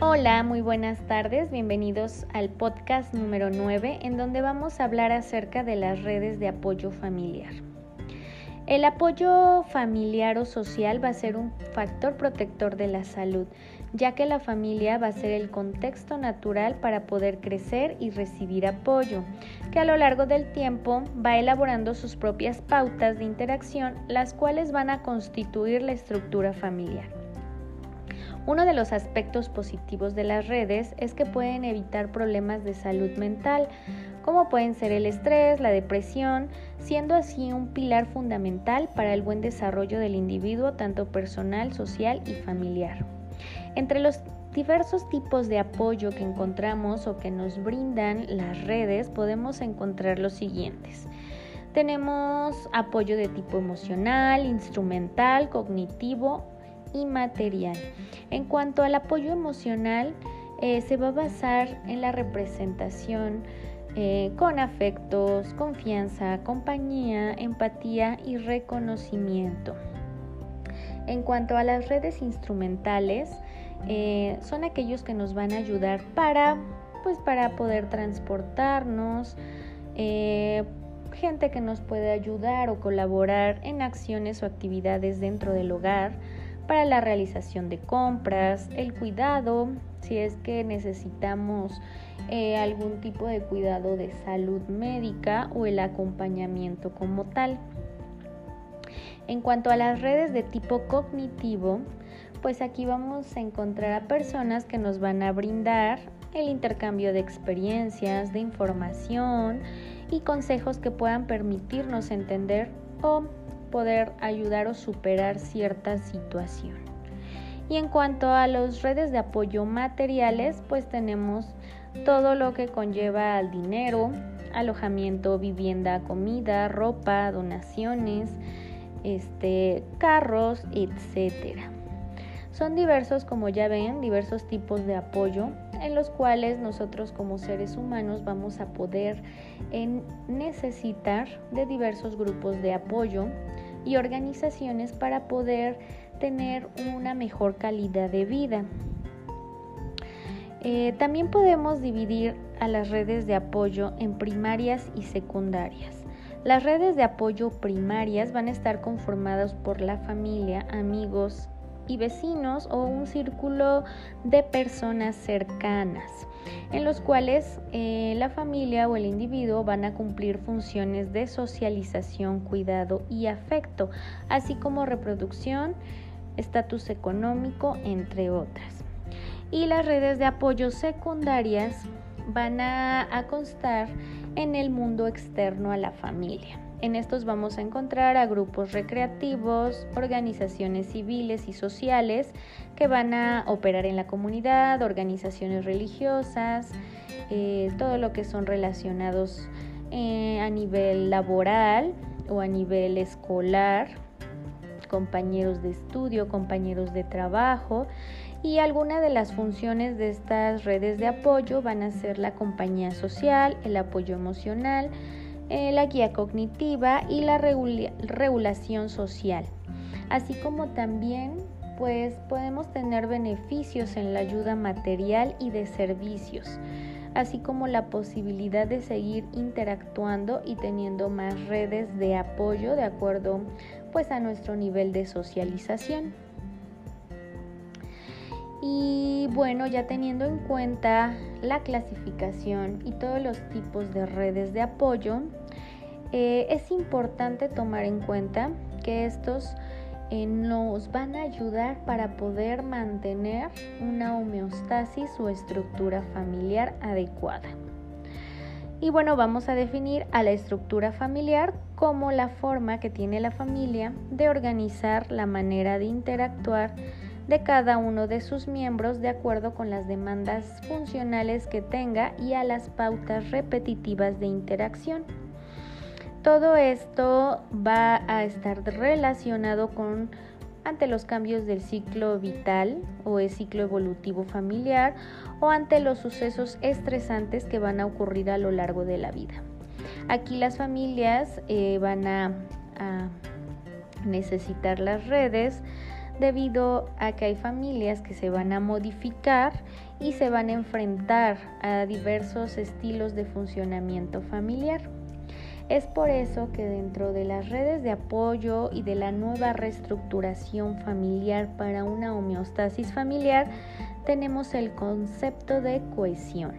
Hola, muy buenas tardes, bienvenidos al podcast número 9 en donde vamos a hablar acerca de las redes de apoyo familiar. El apoyo familiar o social va a ser un factor protector de la salud, ya que la familia va a ser el contexto natural para poder crecer y recibir apoyo, que a lo largo del tiempo va elaborando sus propias pautas de interacción, las cuales van a constituir la estructura familiar. Uno de los aspectos positivos de las redes es que pueden evitar problemas de salud mental, como pueden ser el estrés, la depresión, siendo así un pilar fundamental para el buen desarrollo del individuo, tanto personal, social y familiar. Entre los diversos tipos de apoyo que encontramos o que nos brindan las redes, podemos encontrar los siguientes. Tenemos apoyo de tipo emocional, instrumental, cognitivo y material. En cuanto al apoyo emocional, eh, se va a basar en la representación eh, con afectos, confianza, compañía, empatía y reconocimiento. En cuanto a las redes instrumentales, eh, son aquellos que nos van a ayudar para, pues, para poder transportarnos, gente que nos puede ayudar o colaborar en acciones o actividades dentro del hogar, para la realización de compras, el cuidado, si es que necesitamos eh, algún tipo de cuidado de salud médica o el acompañamiento como tal. En cuanto a las redes de tipo cognitivo, pues aquí vamos a encontrar a personas que nos van a brindar el intercambio de experiencias, de información y consejos que puedan permitirnos entender o poder ayudar o superar cierta situación. Y en cuanto a las redes de apoyo materiales, pues tenemos todo lo que conlleva al dinero, alojamiento, vivienda, comida, ropa, donaciones, este, carros, etcétera. Son diversos, como ya ven, diversos tipos de apoyo en los cuales nosotros como seres humanos vamos a poder necesitar de diversos grupos de apoyo y organizaciones para poder tener una mejor calidad de vida. Eh, también podemos dividir a las redes de apoyo en primarias y secundarias. Las redes de apoyo primarias van a estar conformadas por la familia, amigos y vecinos o un círculo de personas cercanas, en los cuales eh, la familia o el individuo van a cumplir funciones de socialización, cuidado y afecto, así como reproducción, estatus económico, entre otras. Y las redes de apoyo secundarias van a, constar en el mundo externo a la familia. En estos vamos a encontrar a grupos recreativos, organizaciones civiles y sociales que van a operar en la comunidad, organizaciones religiosas, eh, todo lo que son relacionados eh, a nivel laboral o a nivel escolar, compañeros de estudio, compañeros de trabajo y algunas de las funciones de estas redes de apoyo van a ser la compañía social, el apoyo emocional, eh, la guía cognitiva y la regulación social. Así como también pues podemos tener beneficios en la ayuda material y de servicios, así como la posibilidad de seguir interactuando y teniendo más redes de apoyo de acuerdo pues a nuestro nivel de socialización. Y bueno, ya teniendo en cuenta la clasificación y todos los tipos de redes de apoyo, eh, es importante tomar en cuenta que estos eh, nos van a ayudar para poder mantener una homeostasis o estructura familiar adecuada. Y bueno, vamos a definir a la estructura familiar como la forma que tiene la familia de organizar la manera de interactuar de cada uno de sus miembros de acuerdo con las demandas funcionales que tenga y a las pautas repetitivas de interacción. Todo esto va a estar relacionado con ante los cambios del ciclo vital o el ciclo evolutivo familiar o ante los sucesos estresantes que van a ocurrir a lo largo de la vida. Aquí las familias eh, van a necesitar las redes debido a que hay familias que se van a modificar y se van a enfrentar a diversos estilos de funcionamiento familiar. Es por eso que dentro de las redes de apoyo y de la nueva reestructuración familiar para una homeostasis familiar tenemos el concepto de cohesión.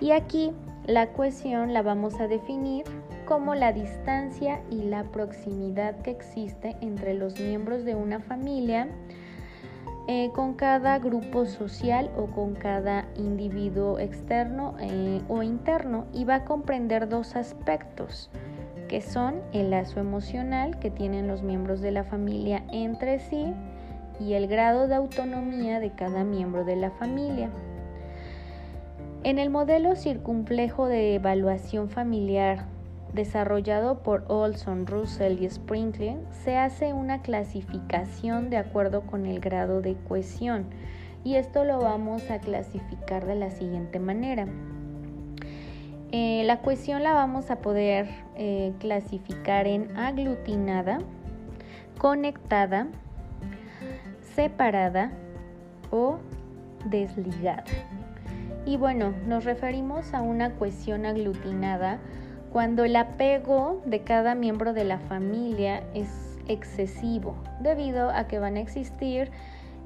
Y aquí la cohesión la vamos a definir como la distancia y la proximidad que existe entre los miembros de una familia eh, con cada grupo social o con cada individuo externo eh, o interno y va a comprender dos aspectos que son el lazo emocional que tienen los miembros de la familia entre sí y el grado de autonomía de cada miembro de la familia. En el modelo circunplejo de evaluación familiar desarrollado por Olson, Russell y Sprinkling, se hace una clasificación de acuerdo con el grado de cohesión y esto lo vamos a clasificar de la siguiente manera. Eh, la cohesión la vamos a poder eh, clasificar en aglutinada, conectada, separada o desligada. Y bueno, nos referimos a una cohesión aglutinada cuando el apego de cada miembro de la familia es excesivo, debido a que van a existir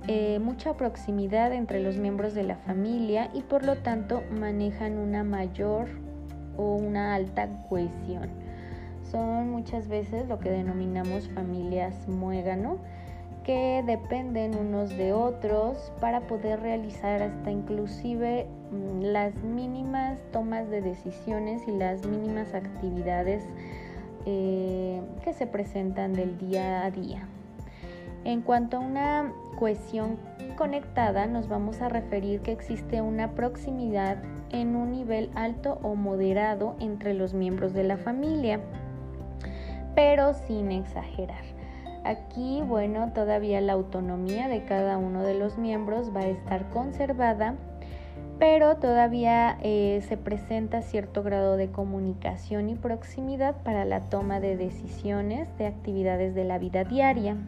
eh, mucha proximidad entre los miembros de la familia y por lo tanto manejan una mayor o una alta cohesión. Son muchas veces lo que denominamos familias muégano que dependen unos de otros para poder realizar hasta inclusive mm, las mínimas tomas de decisiones y las mínimas actividades eh, que se presentan del día a día. En cuanto a una cohesión conectada, nos vamos a referir que existe una proximidad en un nivel alto o moderado entre los miembros de la familia, pero sin exagerar. Aquí, bueno, todavía la autonomía de cada uno de los miembros va a estar conservada, pero todavía eh, se presenta cierto grado de comunicación y proximidad para la toma de decisiones de actividades de la vida diaria.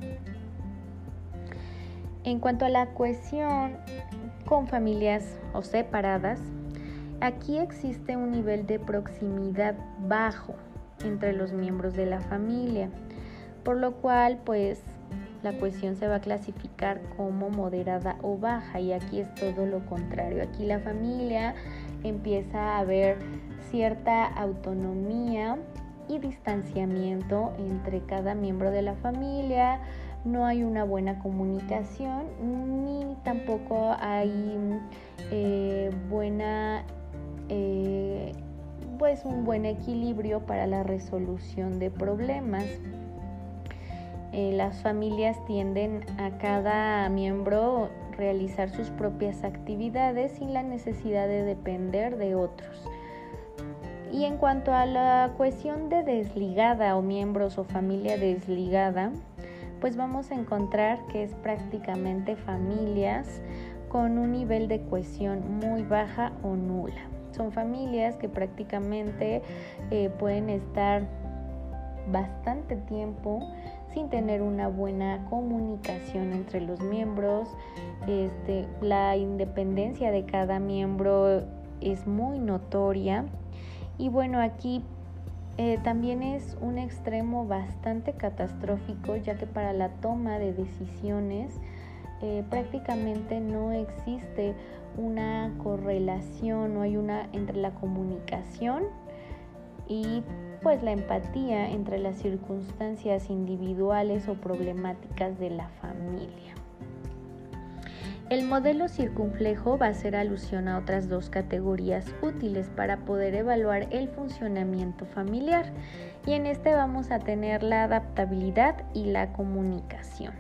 En cuanto a la cohesión con familias o separadas, aquí existe un nivel de proximidad bajo entre los miembros de la familia por lo cual pues la cuestión se va a clasificar como moderada o baja y aquí es todo lo contrario. Aquí la familia empieza a ver cierta autonomía y distanciamiento entre cada miembro de la familia, no hay una buena comunicación ni tampoco hay eh, buena eh, pues un buen equilibrio para la resolución de problemas. Las familias tienden a cada miembro realizar sus propias actividades sin la necesidad de depender de otros. Y en cuanto a la cuestión de desligada o miembros o familia desligada, pues vamos a encontrar que es prácticamente familias con un nivel de cohesión muy baja o nula. Son familias que prácticamente eh, pueden estar bastante tiempo sin tener una buena comunicación entre los miembros. Este, la independencia de cada miembro es muy notoria. Y bueno, aquí eh, también es un extremo bastante catastrófico, ya que para la toma de decisiones eh, prácticamente no existe una correlación, no hay una entre la comunicación y pues la empatía entre las circunstancias individuales o problemáticas de la familia. El modelo circunflejo va a hacer alusión a otras dos categorías útiles para poder evaluar el funcionamiento familiar y en este vamos a tener la adaptabilidad y la comunicación.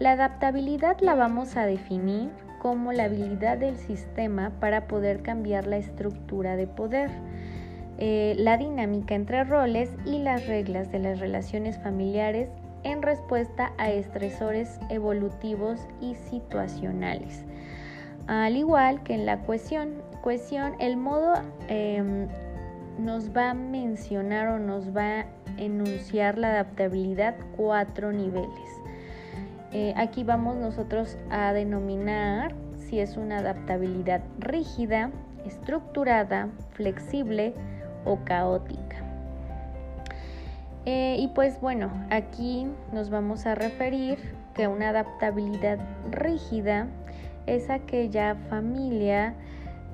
La adaptabilidad la vamos a definir como la habilidad del sistema para poder cambiar la estructura de poder eh, la dinámica entre roles y las reglas de las relaciones familiares en respuesta a estresores evolutivos y situacionales. Al igual que en la cohesión, cohesión el modo em, nos va a mencionar o nos va a enunciar la adaptabilidad cuatro niveles. Eh, aquí vamos nosotros a denominar si es una adaptabilidad rígida, estructurada, flexible o caótica. Eh, y pues bueno, aquí nos vamos a referir que una adaptabilidad rígida es aquella familia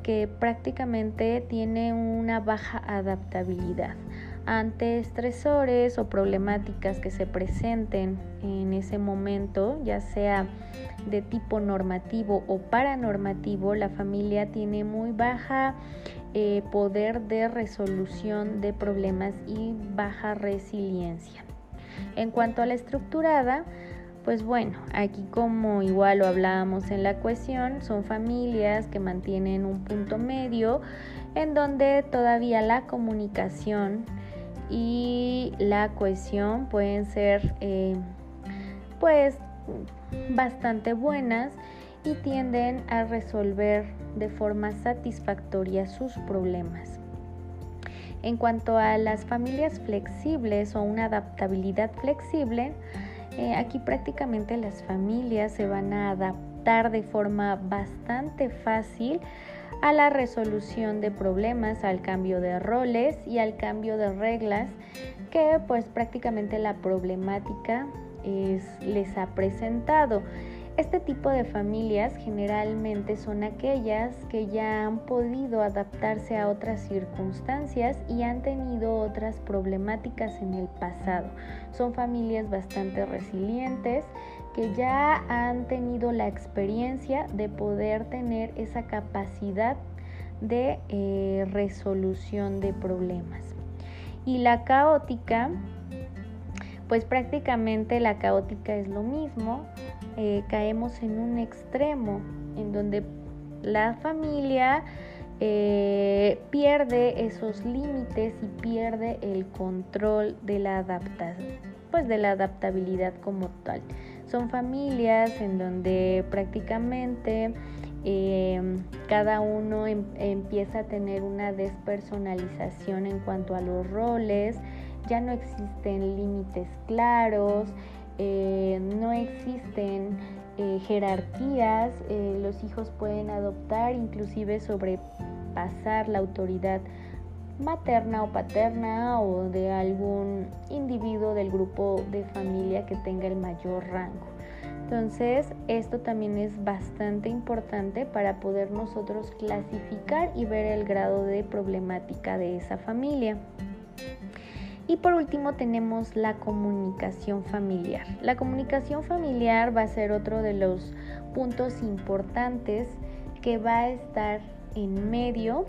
que prácticamente tiene una baja adaptabilidad ante estresores o problemáticas que se presenten en ese momento, ya sea de tipo normativo o paranormativo, la familia tiene muy baja eh, poder de resolución de problemas y baja resiliencia. En cuanto a la estructurada, pues bueno, aquí como igual lo hablábamos en la cuestión, son familias que mantienen un punto medio en donde todavía la comunicación y la cohesión pueden ser eh, pues bastante buenas y tienden a resolver de forma satisfactoria sus problemas. En cuanto a las familias flexibles o una adaptabilidad flexible, eh, aquí prácticamente las familias se van a adaptar de forma bastante fácil a la resolución de problemas, al cambio de roles y al cambio de reglas que pues prácticamente la problemática les ha presentado. Este tipo de familias generalmente son aquellas que ya han podido adaptarse a otras circunstancias y han tenido otras problemáticas en el pasado. Son familias bastante resilientes que ya han tenido la experiencia de poder tener esa capacidad de eh, resolución de problemas. Y la caótica pues prácticamente la caótica es lo mismo, eh, caemos en un extremo en donde la familia eh, pierde esos límites y pierde el control de la adaptación, pues de la adaptabilidad como tal. Son familias en donde prácticamente eh, cada uno em, empieza a tener una despersonalización en cuanto a los roles, ya no existen límites claros, eh, no existen eh, jerarquías, eh, los hijos pueden adoptar, inclusive sobrepasar la autoridad materna o paterna o de algún individuo del grupo de familia que tenga el mayor rango. Entonces, esto también es bastante importante para poder nosotros clasificar y ver el grado de problemática de esa familia. Y por último tenemos la comunicación familiar. La comunicación familiar va a ser otro de los puntos importantes que va a estar en medio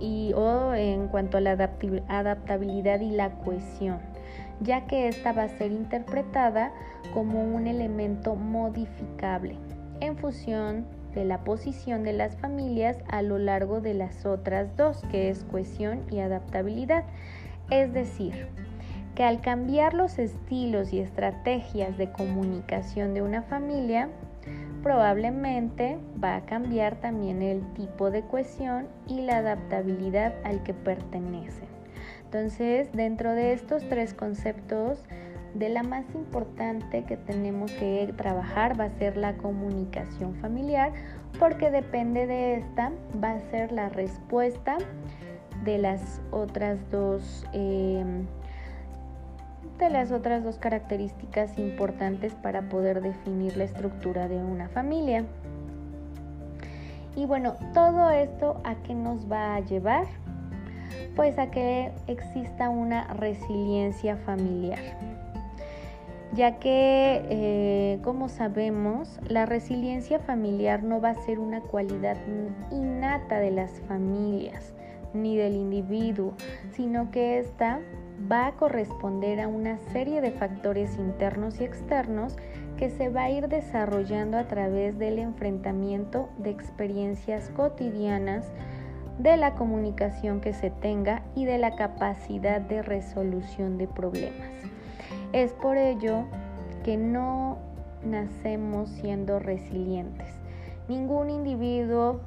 y o en cuanto a la adaptabilidad y la cohesión, ya que esta va a ser interpretada como un elemento modificable en función de la posición de las familias a lo largo de las otras dos, que es cohesión y adaptabilidad. Es decir, que al cambiar los estilos y estrategias de comunicación de una familia, probablemente va a cambiar también el tipo de cohesión y la adaptabilidad al que pertenecen. Entonces, dentro de estos tres conceptos, de la más importante que tenemos que trabajar va a ser la comunicación familiar, porque depende de esta, va a ser la respuesta de las otras dos em, de las otras dos características importantes para poder definir la estructura de una familia. Y bueno, todo esto a qué nos va a llevar? Pues a que exista una resiliencia familiar. Ya que, eh, como sabemos, la resiliencia familiar no va a ser una cualidad innata de las familias, ni del individuo, sino que ésta va a corresponder a una serie de factores internos y externos que se va a ir desarrollando a través del enfrentamiento de experiencias cotidianas, de la comunicación que se tenga y de la capacidad de resolución de problemas. Es por ello que no nacemos siendo resilientes. Ningún individuo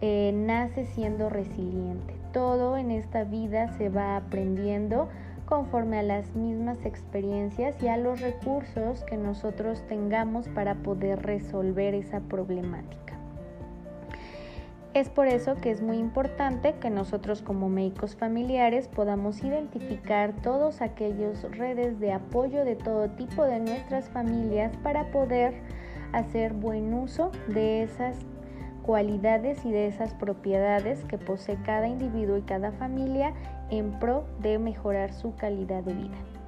eh, nace siendo resiliente. Todo en esta vida se va aprendiendo conforme a las mismas experiencias y a los recursos que nosotros tengamos para poder resolver esa problemática. Es por eso que es muy importante que nosotros como médicos familiares podamos identificar todos aquellos redes de apoyo de todo tipo de nuestras familias para poder hacer buen uso de esas cualidades y de esas propiedades que posee cada individuo y cada familia en pro de mejorar su calidad de vida.